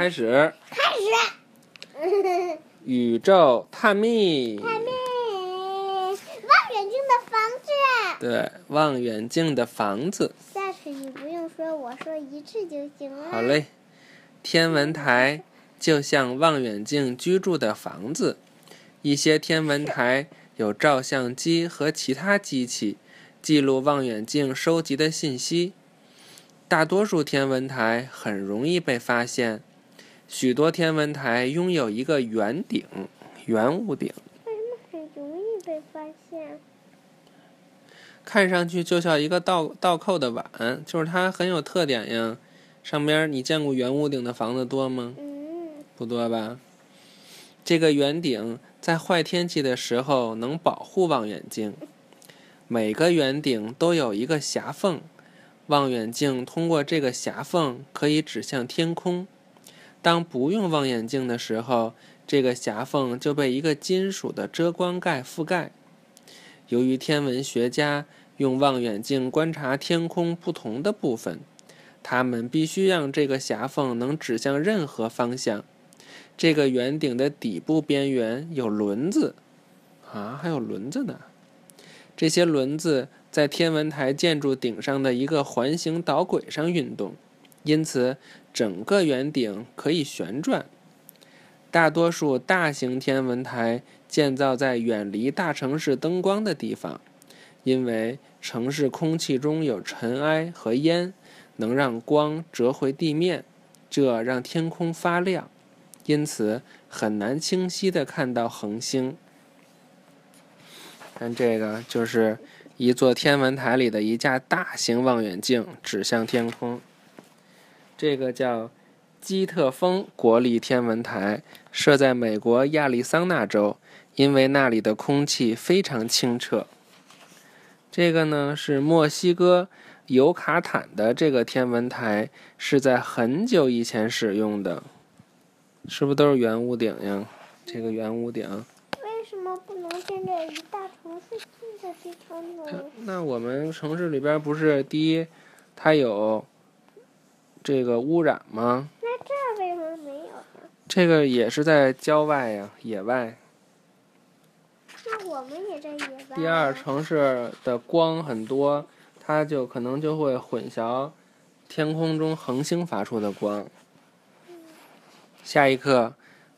开始。开始。宇宙探秘。探秘。望远镜的房子。对，望远镜的房子。下次你不用说，我说一次就行了。好嘞。天文台就像望远镜居住的房子，一些天文台有照相机和其他机器，记录望远镜收集的信息。大多数天文台很容易被发现，许多天文台拥有一个圆顶、圆屋顶。为什么很容易被发现？看上去就像一个倒倒扣的碗，就是它很有特点呀。上边你见过圆屋顶的房子多吗？嗯，不多吧。这个圆顶在坏天气的时候能保护望远镜。每个圆顶都有一个狭缝。望远镜通过这个狭缝可以指向天空。当不用望远镜的时候，这个狭缝就被一个金属的遮光盖覆盖。由于天文学家用望远镜观察天空不同的部分，他们必须让这个狭缝能指向任何方向。这个圆顶的底部边缘有轮子，啊，还有轮子呢。这些轮子。在天文台建筑顶上的一个环形导轨上运动，因此整个圆顶可以旋转。大多数大型天文台建造在远离大城市灯光的地方，因为城市空气中有尘埃和烟，能让光折回地面，这让天空发亮，因此很难清晰地看到恒星。看这个就是。一座天文台里的一架大型望远镜指向天空。这个叫基特峰国立天文台，设在美国亚利桑那州，因为那里的空气非常清澈。这个呢是墨西哥尤卡坦的这个天文台，是在很久以前使用的，是不是都是圆屋顶呀？这个圆屋顶。为什么不能建在一大城市？那我们城市里边不是第一，它有这个污染吗？那这为什么没有呢？这个也是在郊外呀，野外。那我们也在野外。第二，城市的光很多，它就可能就会混淆天空中恒星发出的光。下一课，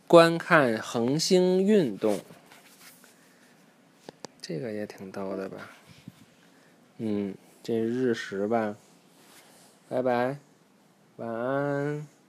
观看恒星运动。这个也挺逗的吧？嗯，这日食吧。拜拜，晚安。